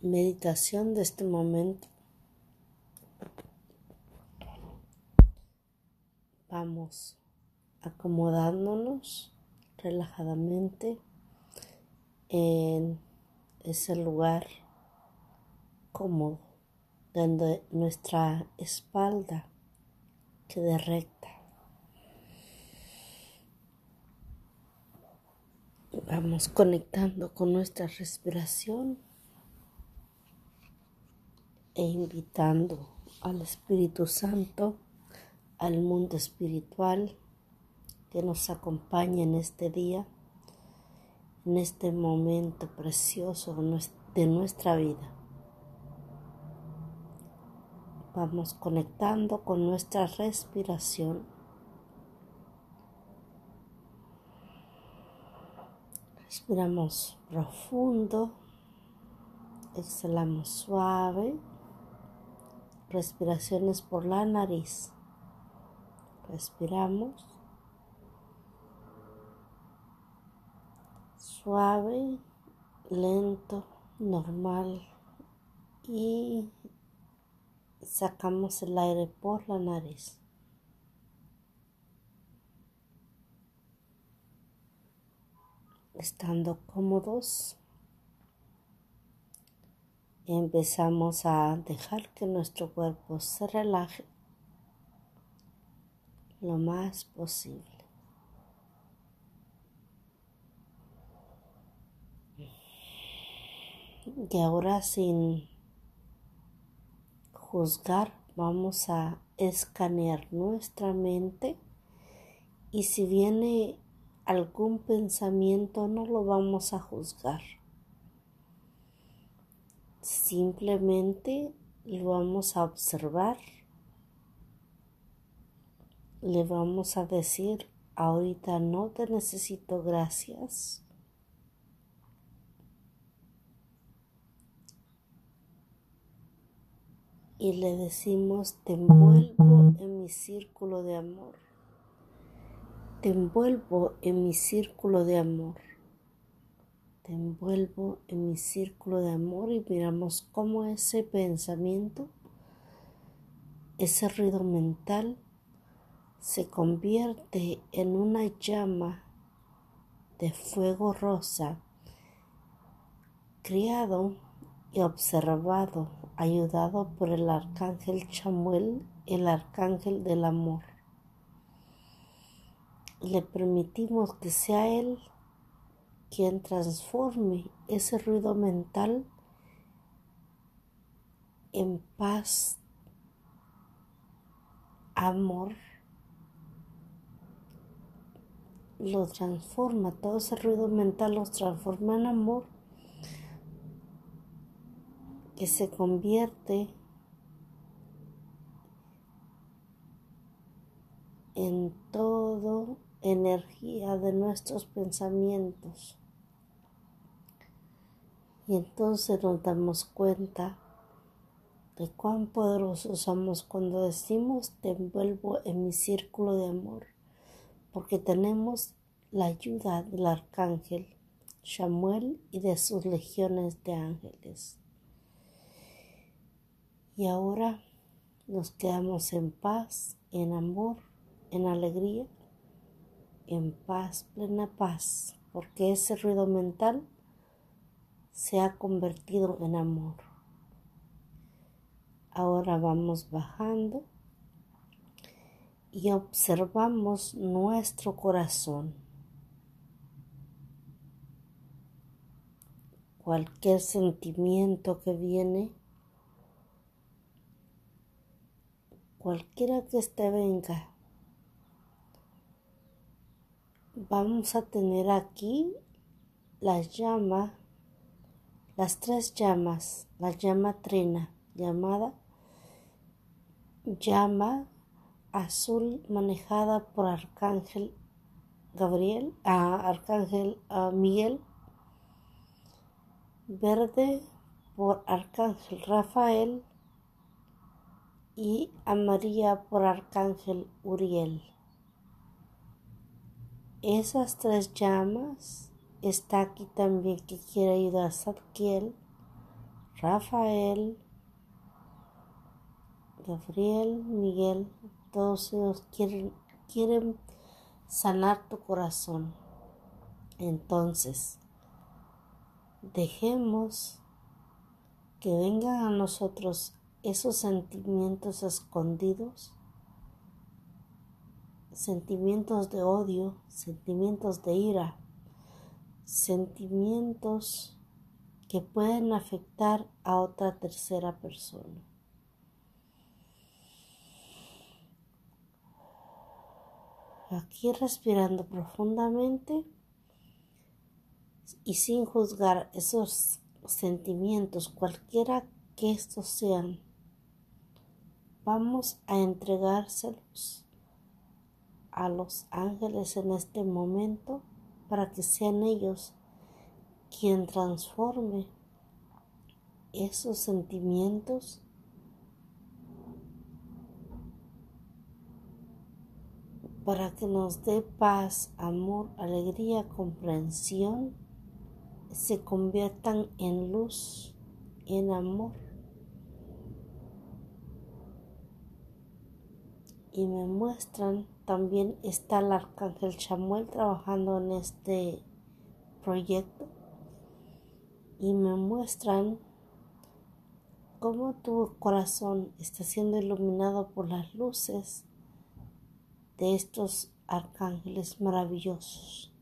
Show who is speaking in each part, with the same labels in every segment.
Speaker 1: meditación de este momento. Vamos acomodándonos relajadamente en ese lugar cómodo donde nuestra espalda quede recta. Vamos conectando con nuestra respiración e invitando al Espíritu Santo, al mundo espiritual que nos acompañe en este día, en este momento precioso de nuestra vida. Vamos conectando con nuestra respiración. Respiramos profundo, exhalamos suave respiraciones por la nariz. Respiramos suave, lento, normal y sacamos el aire por la nariz. Estando cómodos, empezamos a dejar que nuestro cuerpo se relaje lo más posible. Y ahora sin juzgar vamos a escanear nuestra mente y si viene algún pensamiento no lo vamos a juzgar Simplemente lo vamos a observar. Le vamos a decir, ahorita no te necesito, gracias. Y le decimos, te envuelvo en mi círculo de amor. Te envuelvo en mi círculo de amor envuelvo en mi círculo de amor y miramos cómo ese pensamiento, ese ruido mental, se convierte en una llama de fuego rosa, criado y observado, ayudado por el arcángel Chamuel, el arcángel del amor. Le permitimos que sea él quien transforme ese ruido mental en paz, amor, lo transforma, todo ese ruido mental lo transforma en amor que se convierte en todo energía de nuestros pensamientos. Y entonces nos damos cuenta de cuán poderosos somos cuando decimos te envuelvo en mi círculo de amor, porque tenemos la ayuda del arcángel Samuel y de sus legiones de ángeles. Y ahora nos quedamos en paz, en amor, en alegría en paz, plena paz, porque ese ruido mental se ha convertido en amor. Ahora vamos bajando y observamos nuestro corazón. Cualquier sentimiento que viene, cualquiera que esté venga, vamos a tener aquí las llamas, las tres llamas, la llama trina llamada llama azul manejada por Arcángel Gabriel, Arcángel Miguel, verde por Arcángel Rafael y amarilla por Arcángel Uriel. Esas tres llamas está aquí también que quiere ayudar a Sadkiel, Rafael, Gabriel, Miguel, todos ellos quieren, quieren sanar tu corazón. Entonces, dejemos que vengan a nosotros esos sentimientos escondidos, sentimientos de odio, sentimientos de ira, sentimientos que pueden afectar a otra tercera persona. Aquí respirando profundamente y sin juzgar esos sentimientos, cualquiera que estos sean, vamos a entregárselos a los ángeles en este momento para que sean ellos quien transforme esos sentimientos para que nos dé paz, amor, alegría, comprensión, se conviertan en luz, en amor. Y me muestran, también está el arcángel Chamuel trabajando en este proyecto y me muestran cómo tu corazón está siendo iluminado por las luces de estos arcángeles maravillosos.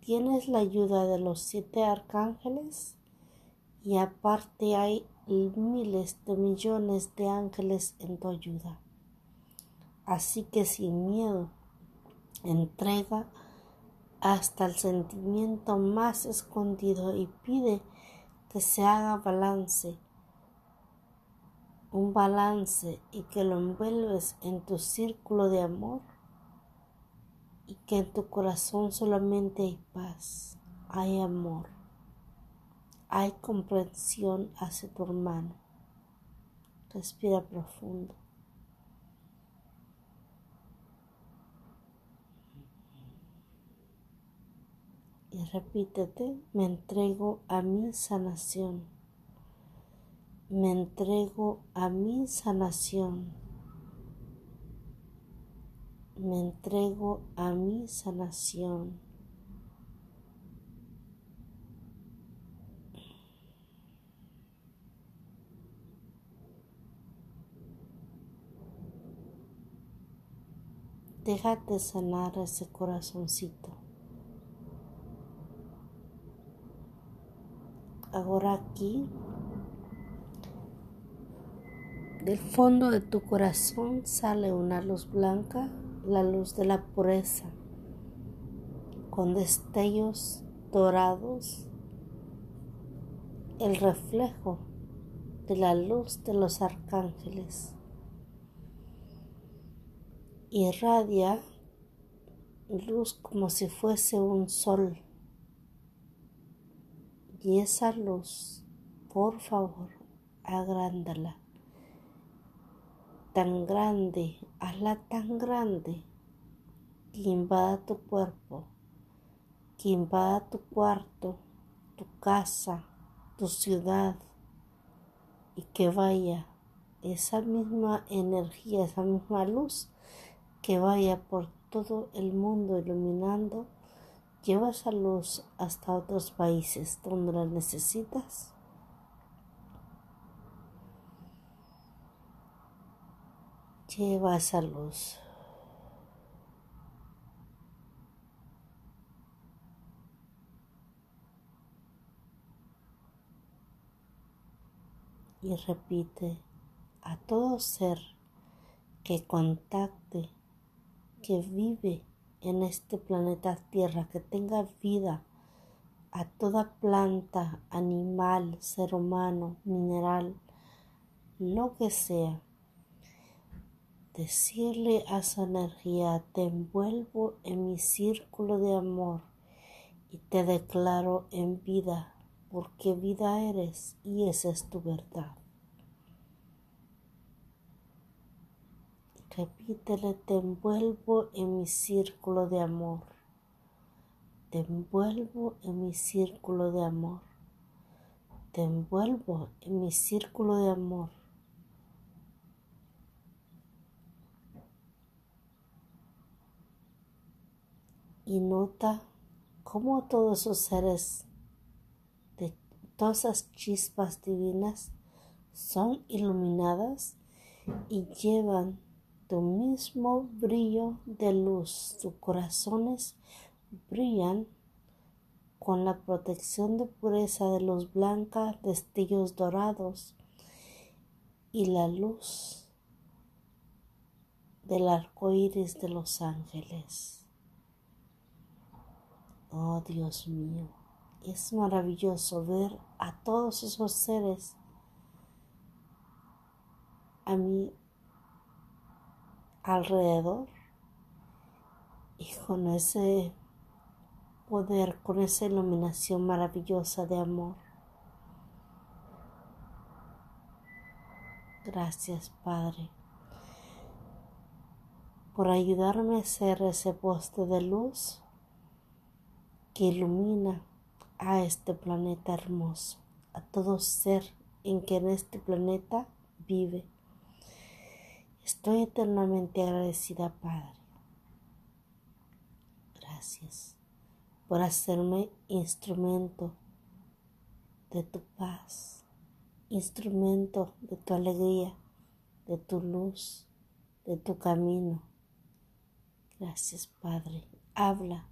Speaker 1: Tienes la ayuda de los siete arcángeles y aparte hay miles de millones de ángeles en tu ayuda. Así que sin miedo, entrega hasta el sentimiento más escondido y pide que se haga balance, un balance y que lo envuelves en tu círculo de amor y que en tu corazón solamente hay paz, hay amor, hay comprensión hacia tu hermano. Respira profundo. Y repítete, me entrego a mi sanación. Me entrego a mi sanación. Me entrego a mi sanación. Déjate sanar ese corazoncito. Ahora aquí, del fondo de tu corazón sale una luz blanca, la luz de la pureza, con destellos dorados, el reflejo de la luz de los arcángeles. Irradia luz como si fuese un sol y esa luz, por favor, agrándala. Tan grande, hazla tan grande que invada tu cuerpo, que invada tu cuarto, tu casa, tu ciudad y que vaya esa misma energía, esa misma luz que vaya por todo el mundo iluminando Lleva esa luz hasta otros países donde la necesitas. Lleva esa luz. Y repite a todo ser que contacte, que vive en este planeta Tierra, que tenga vida a toda planta, animal, ser humano, mineral, lo que sea. Decirle a esa energía, te envuelvo en mi círculo de amor y te declaro en vida, porque vida eres y esa es tu verdad. Repítele, te envuelvo en mi círculo de amor. Te envuelvo en mi círculo de amor. te envuelvo en mi círculo de amor. Y nota cómo todos esos seres todas esas chispas divinas son iluminadas y llevan tu mismo brillo de luz. Tus corazones brillan con la protección de pureza de luz blanca, destellos dorados y la luz del arco iris de los ángeles. Oh Dios mío, es maravilloso ver a todos esos seres a mi alrededor y con ese poder, con esa iluminación maravillosa de amor. Gracias, Padre, por ayudarme a ser ese poste de luz que ilumina a este planeta hermoso, a todo ser en que en este planeta vive. Estoy eternamente agradecida, Padre. Gracias por hacerme instrumento de tu paz, instrumento de tu alegría, de tu luz, de tu camino. Gracias, Padre. Habla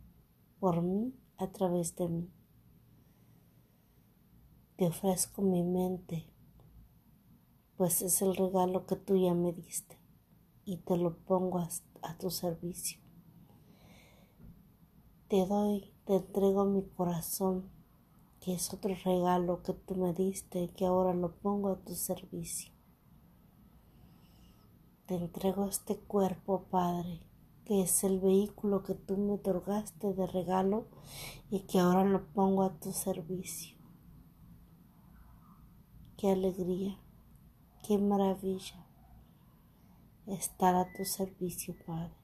Speaker 1: por mí a través de mí. Te ofrezco mi mente, pues es el regalo que tú ya me diste y te lo pongo a, a tu servicio. Te doy te entrego mi corazón, que es otro regalo que tú me diste y que ahora lo pongo a tu servicio. Te entrego este cuerpo, Padre, que es el vehículo que tú me otorgaste de regalo y que ahora lo pongo a tu servicio. Qué alegría, qué maravilla estar a tu servicio, Padre.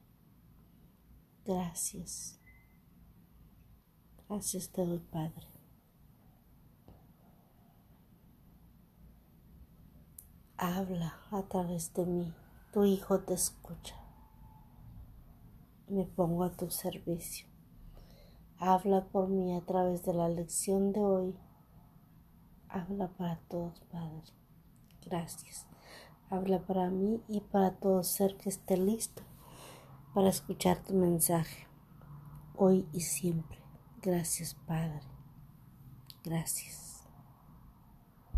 Speaker 1: Gracias. Gracias te doy, Padre. Habla a través de mí. Tu Hijo te escucha. Me pongo a tu servicio. Habla por mí a través de la lección de hoy. Habla para todos, Padre. Gracias. Habla para mí y para todo ser que esté listo para escuchar tu mensaje, hoy y siempre. Gracias, Padre. Gracias.